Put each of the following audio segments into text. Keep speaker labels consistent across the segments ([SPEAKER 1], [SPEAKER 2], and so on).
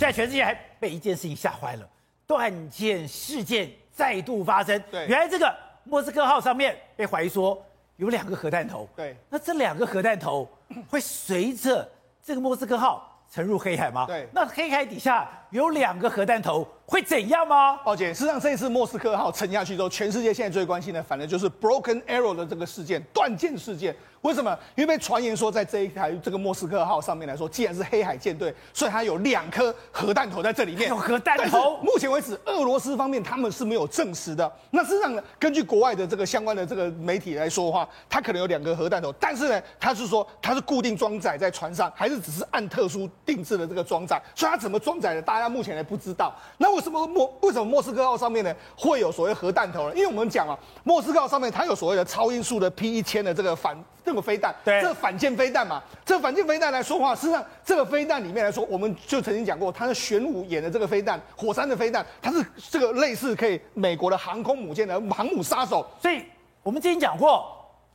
[SPEAKER 1] 现在全世界还被一件事情吓坏了，断剑事件再度发生。
[SPEAKER 2] 对，
[SPEAKER 1] 原来这个莫斯科号上面被怀疑说有两个核弹头。
[SPEAKER 2] 对，
[SPEAKER 1] 那这两个核弹头会随着这个莫斯科号沉入黑海吗？
[SPEAKER 2] 对，
[SPEAKER 1] 那黑海底下有两个核弹头会怎样吗？
[SPEAKER 2] 抱歉，事实上这一次莫斯科号沉下去之后，全世界现在最关心的，反正就是 Broken Arrow 的这个事件，断剑事件。为什么？因为传言说，在这一台这个莫斯科号上面来说，既然是黑海舰队，所以它有两颗核弹头在这里面。
[SPEAKER 1] 有核弹头。
[SPEAKER 2] 目前为止，俄罗斯方面他们是没有证实的。那事实上呢，根据国外的这个相关的这个媒体来说的话，它可能有两个核弹头，但是呢，它是说它是固定装载在船上，还是只是按特殊定制的这个装载？所以它怎么装载的，大家目前还不知道。那为什么莫为什么莫斯科号上面呢会有所谓核弹头呢？因为我们讲啊，莫斯科号上面它有所谓的超音速的 P 一千的这个反。这个飞弹，
[SPEAKER 1] 对，
[SPEAKER 2] 这个反舰飞弹嘛，这个反舰飞弹来说话，实际上这个飞弹里面来说，我们就曾经讲过，它是玄武演的这个飞弹，火山的飞弹，它是这个类似可以美国的航空母舰的航母杀手。
[SPEAKER 1] 所以我们之前讲过，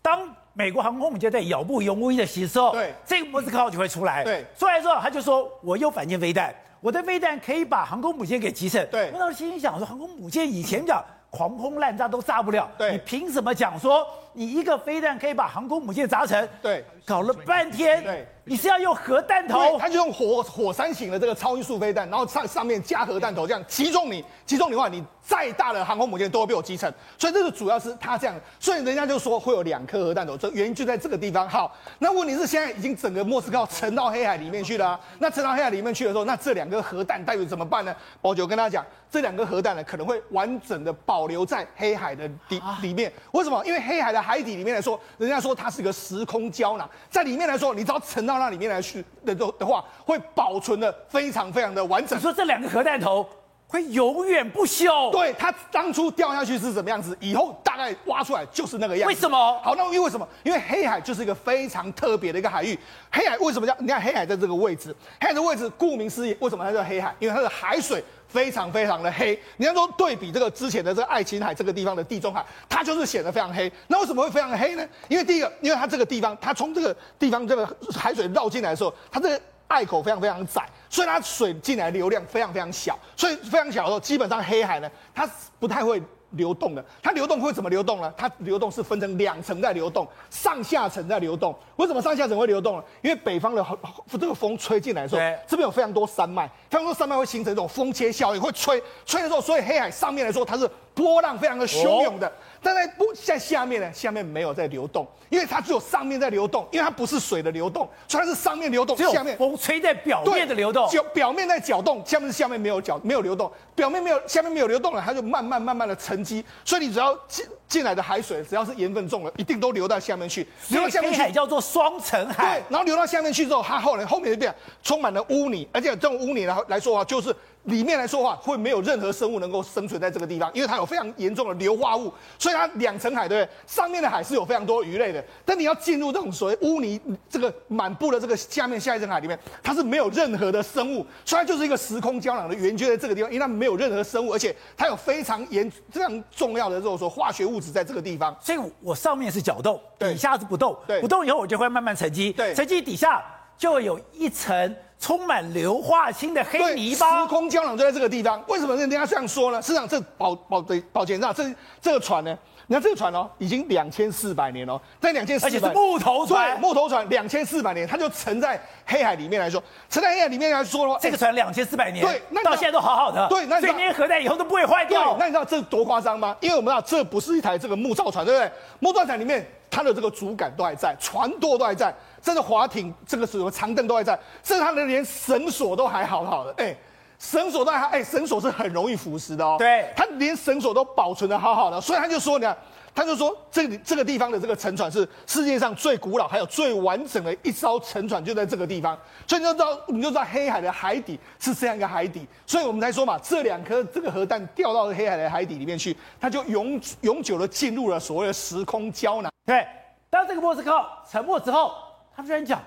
[SPEAKER 1] 当美国航空母舰在咬不永无一的时候，
[SPEAKER 2] 对，
[SPEAKER 1] 这个莫斯科号就会出来，
[SPEAKER 2] 对，
[SPEAKER 1] 出来之后他就说，我有反舰飞弹，我的飞弹可以把航空母舰给击沉。
[SPEAKER 2] 对，
[SPEAKER 1] 我当时心里想说，航空母舰以前讲。狂轰滥炸都炸不了，
[SPEAKER 2] 对，
[SPEAKER 1] 你凭什么讲说你一个飞弹可以把航空母舰砸沉？
[SPEAKER 2] 对，
[SPEAKER 1] 搞了半天，
[SPEAKER 2] 对，
[SPEAKER 1] 你是要用核弹头？
[SPEAKER 2] 他就用火火山型的这个超音速飞弹，然后上上面加核弹头，这样击中你，击中你的话，你再大的航空母舰都会被我击沉。所以这个主要是他这样，所以人家就说会有两颗核弹头，这原因就在这个地方。好，那问题是现在已经整个莫斯科沉到黑海里面去了啊，那沉到黑海里面去的时候，那这两个核弹待会怎么办呢？宝九跟大家讲，这两个核弹呢可能会完整的保留在黑海。海的底里面，为什么？因为黑海的海底里面来说，人家说它是个时空胶囊，在里面来说，你只要沉到那里面来去的的话，会保存的非常非常的完整。
[SPEAKER 1] 你说这两个核弹头会永远不朽？
[SPEAKER 2] 对，它当初掉下去是什么样子，以后大概挖出来就是那个样子。
[SPEAKER 1] 为什么？
[SPEAKER 2] 好，那因为为什么？因为黑海就是一个非常特别的一个海域。黑海为什么叫？你看黑海在这个位置，黑海的位置顾名思义，为什么它叫黑海？因为它的海水。非常非常的黑，你要说对比这个之前的这个爱琴海这个地方的地中海，它就是显得非常黑。那为什么会非常黑呢？因为第一个，因为它这个地方，它从这个地方这个海水绕进来的时候，它这个隘口非常非常窄，所以它水进来流量非常非常小，所以非常小的时候，基本上黑海呢，它不太会。流动的，它流动会怎么流动呢？它流动是分成两层在流动，上下层在流动。为什么上下层会流动呢？因为北方的这个风吹进来的时候，这边有非常多山脉，非常多山脉会形成一种风切效应，会吹吹的时候，所以黑海上面来说它是波浪非常的汹涌的。但在波在下面呢？下面没有在流动，因为它只有上面在流动，因为它不是水的流动，所以它是上面流动，下面
[SPEAKER 1] 风吹在表面的流动，
[SPEAKER 2] 就表面在搅动，下面是下面没有搅没有流动，表面没有下面没有流动了，它就慢慢慢慢的沉积，所以你只要进进来的海水，只要是盐分重了，一定都流到下面去，流到下面去
[SPEAKER 1] 海叫做双层海，
[SPEAKER 2] 对，然后流到下面去之后，它后来后面就变充满了污泥，而且这种污泥来来说的话，就是。里面来说话会没有任何生物能够生存在这个地方，因为它有非常严重的硫化物，所以它两层海，对不对？上面的海是有非常多鱼类的，但你要进入这种所谓污泥这个满布的这个下面下一层海里面，它是没有任何的生物，所以它就是一个时空胶囊的圆圈在这个地方，因为它没有任何生物，而且它有非常严非常重要的这种说化学物质在这个地方，
[SPEAKER 1] 所以我上面是搅动，底下是不动，
[SPEAKER 2] 对，
[SPEAKER 1] 不动以后我就会慢慢沉积，
[SPEAKER 2] 对，
[SPEAKER 1] 沉积底下就会有一层。充满硫化氢的黑泥巴，
[SPEAKER 2] 时空胶囊就在这个地方。为什么人家这样说呢？实际上这保保对保检站这这个船呢？你看这个船哦，已经两千四百年哦，在两千四百，而
[SPEAKER 1] 且是木头船，
[SPEAKER 2] 木头船两千四百年，它就沉在黑海里面来说，沉在黑海里面来说的话，
[SPEAKER 1] 这个船两千四百年，
[SPEAKER 2] 对，那
[SPEAKER 1] 到现在都好好的，
[SPEAKER 2] 对，那
[SPEAKER 1] 所以那些核弹以后都不会坏掉。
[SPEAKER 2] 那你知道这多夸张吗？因为我们知道这不是一台这个木造船，对不对？木造船里面它的这个主杆都还在，船舵都还在。这个滑艇，这个什么长凳都还在，甚至它的连绳索都还好好的，哎，绳索都还，哎，绳索是很容易腐蚀的哦。
[SPEAKER 1] 对，
[SPEAKER 2] 他连绳索都保存的好好的，所以他就说，你看，他就说，这里这个地方的这个沉船是世界上最古老还有最完整的一艘沉船，就在这个地方。所以你就知道，你就知道黑海的海底是这样一个海底，所以我们才说嘛，这两颗这个核弹掉到黑海的海底里面去，它就永永久的进入了所谓的时空胶囊。
[SPEAKER 1] 对，当这个莫斯科沉没之后。他居然讲，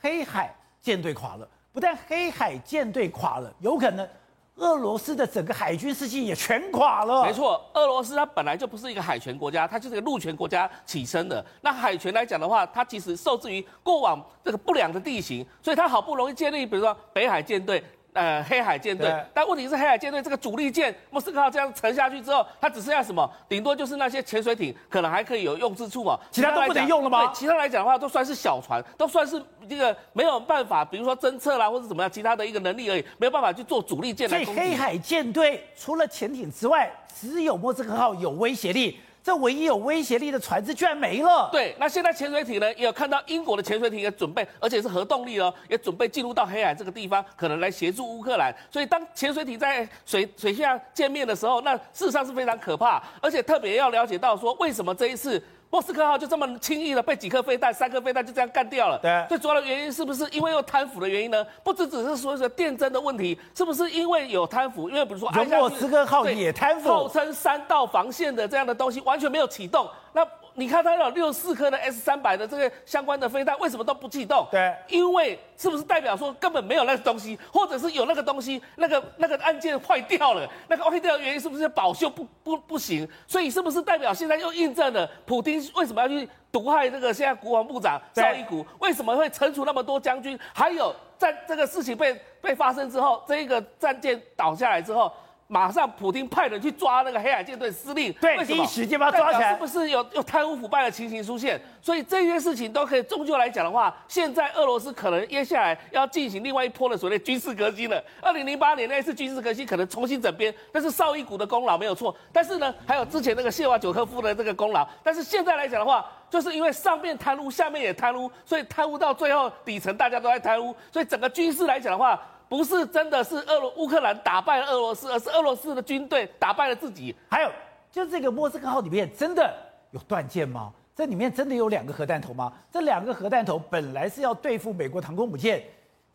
[SPEAKER 1] 黑海舰队垮了，不但黑海舰队垮了，有可能俄罗斯的整个海军士气也全垮了。
[SPEAKER 3] 没错，俄罗斯它本来就不是一个海权国家，它就是一个陆权国家起身的。那海权来讲的话，它其实受制于过往这个不良的地形，所以它好不容易建立，比如说北海舰队。呃黑海舰队。但问题是黑海舰队这个主力舰莫斯科号这样沉下去之后，它只剩下什么？顶多就是那些潜水艇可能还可以有用之处嘛，
[SPEAKER 1] 其他都不能用了吗？
[SPEAKER 3] 对，其他来讲的话都算是小船，都算是这个没有办法，比如说侦测啦或者怎么样其他的一个能力而已，没有办法去做主力舰来。
[SPEAKER 1] 所以黑海舰队除了潜艇之外，只有莫斯科号有威胁力。这唯一有威胁力的船只居然没了。
[SPEAKER 3] 对，那现在潜水艇呢，也有看到英国的潜水艇也准备，而且是核动力哦，也准备进入到黑海这个地方，可能来协助乌克兰。所以当潜水艇在水水下见面的时候，那事实上是非常可怕，而且特别要了解到说，为什么这一次。莫斯科号就这么轻易的被几颗飞弹、三颗飞弹就这样干掉了。
[SPEAKER 1] 对，
[SPEAKER 3] 最主要的原因是不是因为有贪腐的原因呢？不只只是说是电侦的问题，是不是因为有贪腐？因为比如说，
[SPEAKER 1] 莫斯科号也贪腐，
[SPEAKER 3] 号称三道防线的这样的东西完全没有启动。那你看它有六四颗的 S 三百的这个相关的飞弹，为什么都不启动？
[SPEAKER 1] 对，
[SPEAKER 3] 因为是不是代表说根本没有那个东西，或者是有那个东西，那个那个按键坏掉了？那个坏掉的原因是不是保修不不不行？所以是不是代表现在又印证了普丁为什么要去毒害这个现在国防部长绍伊古？为什么会惩处那么多将军？还有在这个事情被被发生之后，这一个战舰倒下来之后。马上，普京派人去抓那个黑海舰队司令，
[SPEAKER 1] 对，第一时间把他抓起来，
[SPEAKER 3] 是不是有有贪污腐败的情形出现？所以这些事情都可以终究来讲的话，现在俄罗斯可能接下来要进行另外一波的所谓军事革新了。二零零八年那一次军事革新可能重新整编，但是绍伊古的功劳没有错，但是呢，还有之前那个谢瓦久科夫的这个功劳。但是现在来讲的话，就是因为上面贪污，下面也贪污，所以贪污到最后底层大家都在贪污，所以整个军事来讲的话。不是真的是俄罗乌克兰打败了俄罗斯，而是俄罗斯的军队打败了自己。
[SPEAKER 1] 还有，就这个莫斯科号里面真的有断舰吗？这里面真的有两个核弹头吗？这两个核弹头本来是要对付美国航空母舰，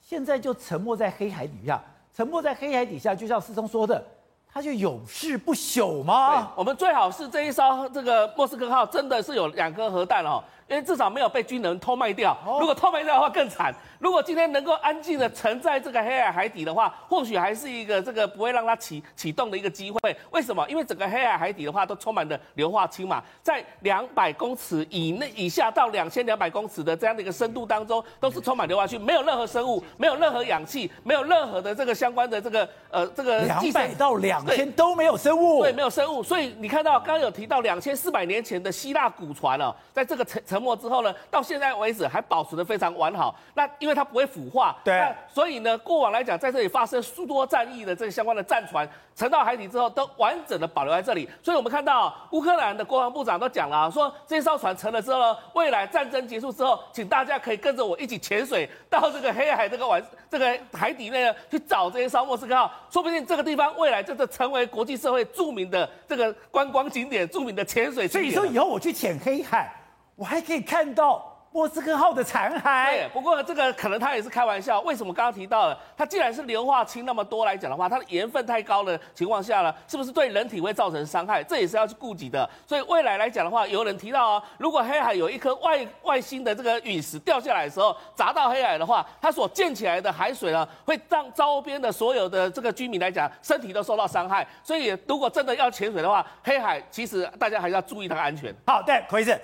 [SPEAKER 1] 现在就沉没在黑海底下。沉没在黑海底下，就像师兄说的，它就永世不朽吗？
[SPEAKER 3] 我们最好是这一艘这个莫斯科号真的是有两颗核弹哦，因为至少没有被军人偷卖掉。如果偷卖掉的话更惨。如果今天能够安静的沉在这个黑海海底的话，或许还是一个这个不会让它启启动的一个机会。为什么？因为整个黑海海底的话都充满了硫化氢嘛，在两百公尺以内以下到两千两百公尺的这样的一个深度当中，都是充满硫化氢，没有任何生物，没有任何氧气，没有任何的这个相关的这个呃这个
[SPEAKER 1] 两百到两千都没有生物，
[SPEAKER 3] 对，没有生物。所以你看到刚刚有提到两千四百年前的希腊古船哦，在这个沉沉没之后呢，到现在为止还保持的非常完好。那因为它不会腐化，
[SPEAKER 1] 对，
[SPEAKER 3] 所以呢，过往来讲，在这里发生诸多战役的这个相关的战船沉到海底之后，都完整的保留在这里。所以我们看到乌克兰的国防部长都讲了，说这艘船沉了之后呢，未来战争结束之后，请大家可以跟着我一起潜水到这个黑海这个晚这个海底内呢，去找这些艘莫斯科号，说不定这个地方未来就是成为国际社会著名的这个观光景点，著名的潜水景点。
[SPEAKER 1] 所以说以后我去潜黑海，我还可以看到。莫斯科号的残骸。
[SPEAKER 3] 对，不过这个可能他也是开玩笑。为什么刚刚提到了，它既然是硫化氢那么多来讲的话，它的盐分太高的情况下呢，是不是对人体会造成伤害？这也是要去顾及的。所以未来来讲的话，有人提到啊，如果黑海有一颗外外星的这个陨石掉下来的时候砸到黑海的话，它所溅起来的海水呢，会让周边的所有的这个居民来讲身体都受到伤害。所以如果真的要潜水的话，黑海其实大家还是要注意它的安全。
[SPEAKER 1] 好，对，可以是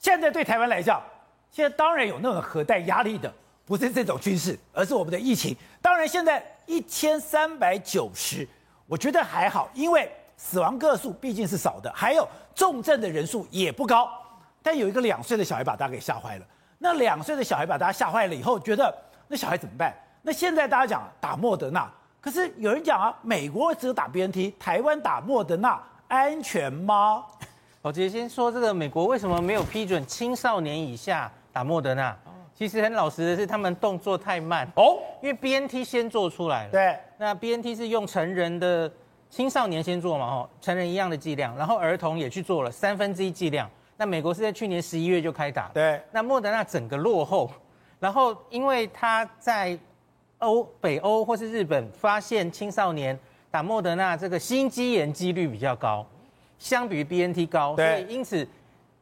[SPEAKER 1] 现在对台湾来讲。现在当然有那种核弹压力的，不是这种军事，而是我们的疫情。当然，现在一千三百九十，我觉得还好，因为死亡个数毕竟是少的，还有重症的人数也不高。但有一个两岁的小孩把大家给吓坏了。那两岁的小孩把大家吓坏了以后，觉得那小孩怎么办？那现在大家讲打莫德纳，可是有人讲啊，美国只有打 BNT，台湾打莫德纳安全吗？
[SPEAKER 4] 我直接先说这个，美国为什么没有批准青少年以下？打莫德纳，其实很老实的是，他们动作太慢哦，因为 BNT 先做出来了。
[SPEAKER 1] 对，
[SPEAKER 4] 那 BNT 是用成人的青少年先做嘛，哦，成人一样的剂量，然后儿童也去做了三分之一剂量。那美国是在去年十一月就开打，
[SPEAKER 1] 对。
[SPEAKER 4] 那莫德纳整个落后，然后因为他在欧北欧或是日本发现青少年打莫德纳这个心肌炎几率比较高，相比于 BNT 高，所以因此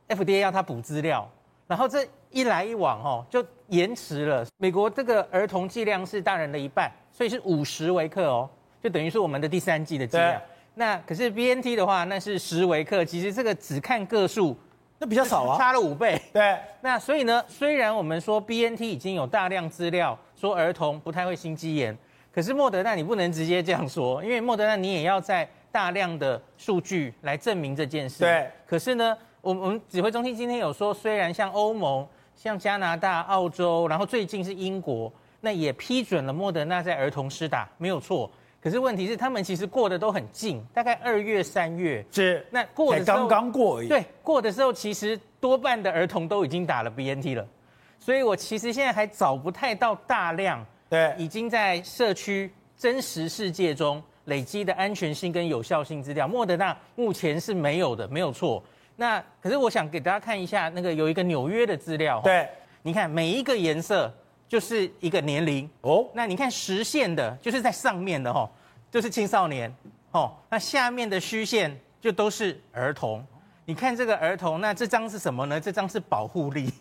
[SPEAKER 4] FDA 要他补资料，然后这。一来一往哦，就延迟了。美国这个儿童剂量是大人的一半，所以是五十微克哦，就等于是我们的第三剂的剂量。那可是 BNT 的话，那是十微克，其实这个只看个数，
[SPEAKER 1] 那比较少啊，
[SPEAKER 4] 差了五倍。
[SPEAKER 1] 对，
[SPEAKER 4] 那所以呢，虽然我们说 BNT 已经有大量资料说儿童不太会心肌炎，可可是莫德纳你不能直接这样说，因为莫德纳你也要在大量的数据来证明这件事。
[SPEAKER 1] 对。
[SPEAKER 4] 可是呢，我我们指挥中心今天有说，虽然像欧盟、像加拿大、澳洲，然后最近是英国，那也批准了莫德纳在儿童施打，没有错。可是问题是，他们其实过得都很近，大概二月、三月
[SPEAKER 1] 是
[SPEAKER 4] 那过的
[SPEAKER 1] 刚刚过而已。
[SPEAKER 4] 对，过的时候其实多半的儿童都已经打了 BNT 了，所以我其实现在还找不太到大量
[SPEAKER 1] 对
[SPEAKER 4] 已经在社区真实世界中累积的安全性跟有效性资料。莫德纳目前是没有的，没有错。那可是我想给大家看一下，那个有一个纽约的资料，
[SPEAKER 1] 对，
[SPEAKER 4] 你看每一个颜色。就是一个年龄哦，那你看实线的，就是在上面的哈，就是青少年哦，那下面的虚线就都是儿童。你看这个儿童，那这张是什么呢？这张是保护力。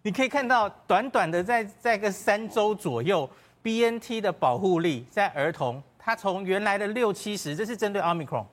[SPEAKER 4] 你可以看到，短短的在在个三周左右，BNT 的保护力在儿童，它从原来的六七十，这是针对 Omicron，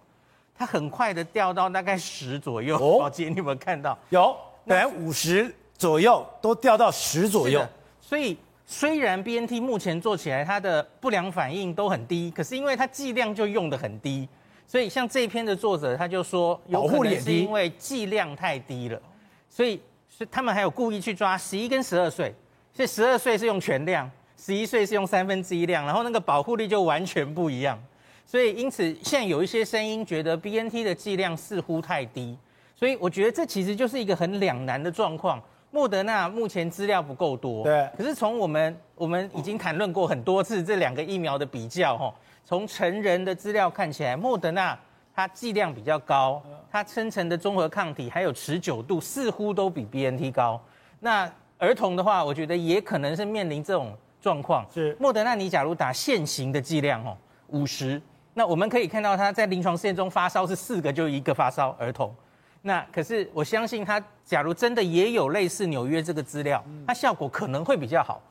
[SPEAKER 4] 它很快的掉到大概十左右。哦，宝杰，你有没有看到？
[SPEAKER 1] 有，本来五十左右都掉到十左右。
[SPEAKER 4] 所以虽然 BNT 目前做起来它的不良反应都很低，可是因为它剂量就用的很低，所以像这一篇的作者他就说，有可能是因为剂量太低了，所以是他们还有故意去抓十一跟十二岁，所以十二岁是用全量，十一岁是用三分之一量，然后那个保护力就完全不一样，所以因此现在有一些声音觉得 BNT 的剂量似乎太低，所以我觉得这其实就是一个很两难的状况。莫德纳目前资料不够多，
[SPEAKER 1] 对。
[SPEAKER 4] 可是从我们我们已经谈论过很多次这两个疫苗的比较，哈，从成人的资料看起来，莫德纳它剂量比较高，它生成的中和抗体还有持久度似乎都比 BNT 高。那儿童的话，我觉得也可能是面临这种状况。
[SPEAKER 1] 是。
[SPEAKER 4] 莫德纳，你假如打现行的剂量，哦，五十，那我们可以看到他在临床试验中发烧是四个就一个发烧儿童。那可是我相信他，假如真的也有类似纽约这个资料，它效果可能会比较好。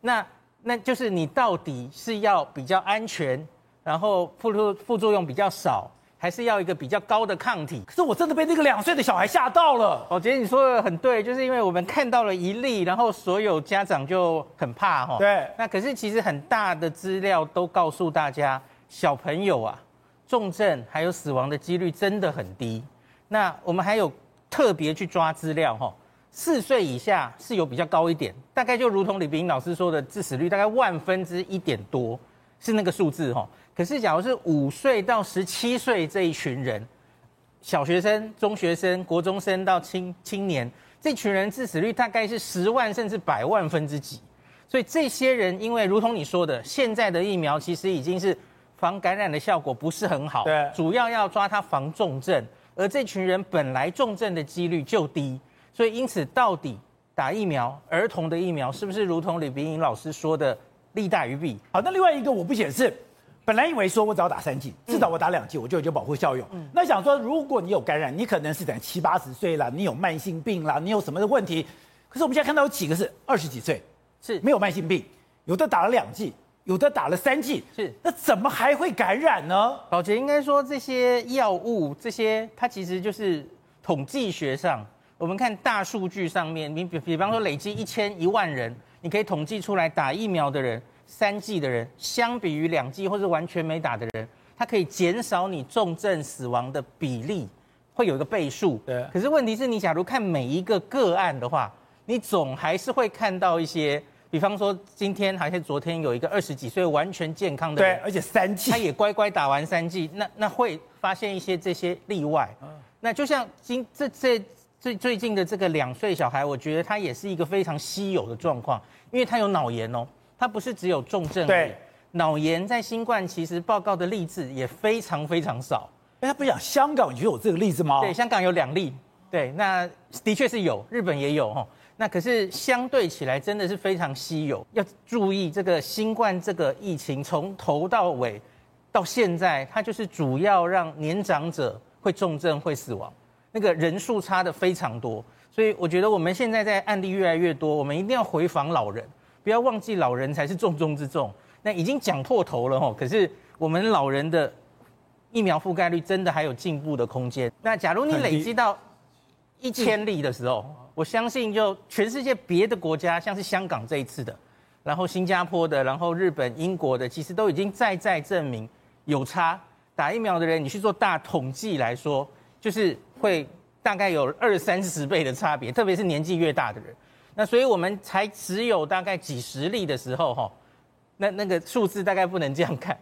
[SPEAKER 4] 那那就是你到底是要比较安全，然后副作副作用比较少，还是要一个比较高的抗体？
[SPEAKER 1] 可是我真的被那个两岁的小孩吓到了。
[SPEAKER 4] 哦，姐你说的很对，就是因为我们看到了一例，然后所有家长就很怕哈。
[SPEAKER 1] 对。
[SPEAKER 4] 那可是其实很大的资料都告诉大家，小朋友啊，重症还有死亡的几率真的很低。那我们还有特别去抓资料哈，四岁以下是有比较高一点，大概就如同李冰老师说的，致死率大概万分之一点多是那个数字哈。可是假如是五岁到十七岁这一群人，小学生、中学生、国中生到青青年这群人致死率大概是十万甚至百万分之几，所以这些人因为如同你说的，现在的疫苗其实已经是防感染的效果不是很好，
[SPEAKER 1] 对，
[SPEAKER 4] 主要要抓他防重症。而这群人本来重症的几率就低，所以因此到底打疫苗，儿童的疫苗是不是如同李炳颖老师说的利大于弊？
[SPEAKER 1] 好，那另外一个我不解释，本来以为说我只要打三剂，至少我打两剂我就有保护效用。嗯、那想说如果你有感染，你可能是等七八十岁了，你有慢性病啦，你有什么的问题？可是我们现在看到有几个是二十几岁，是没有慢性病，有的打了两剂。有的打了三剂，
[SPEAKER 4] 是
[SPEAKER 1] 那怎么还会感染呢？
[SPEAKER 4] 宝杰应该说，这些药物，这些它其实就是统计学上，我们看大数据上面，你比比方说累积一千一万人，你可以统计出来打疫苗的人，三剂的人，相比于两剂或是完全没打的人，它可以减少你重症死亡的比例，会有一个倍数。
[SPEAKER 1] 对。
[SPEAKER 4] 可是问题是你假如看每一个个案的话，你总还是会看到一些。比方说，今天还是昨天有一个二十几岁完全健康的人，
[SPEAKER 1] 对，而且三剂，
[SPEAKER 4] 他也乖乖打完三剂，那那会发现一些这些例外。那就像今这这最最近的这个两岁小孩，我觉得他也是一个非常稀有的状况，因为他有脑炎哦，他不是只有重症，
[SPEAKER 1] 对，
[SPEAKER 4] 脑炎在新冠其实报告的例子也非常非常少。
[SPEAKER 1] 哎，他不讲香港就有这个例子吗？
[SPEAKER 4] 对，香港有两例，对，那的确是有，日本也有哈。那可是相对起来真的是非常稀有，要注意这个新冠这个疫情从头到尾到现在，它就是主要让年长者会重症会死亡，那个人数差的非常多，所以我觉得我们现在在案例越来越多，我们一定要回访老人，不要忘记老人才是重中之重。那已经讲破头了哦，可是我们老人的疫苗覆盖率真的还有进步的空间。那假如你累积到一千例的时候，我相信就全世界别的国家，像是香港这一次的，然后新加坡的，然后日本、英国的，其实都已经再再证明有差。打疫苗的人，你去做大统计来说，就是会大概有二三十倍的差别，特别是年纪越大的人。那所以我们才只有大概几十例的时候哈那那个数字大概不能这样看。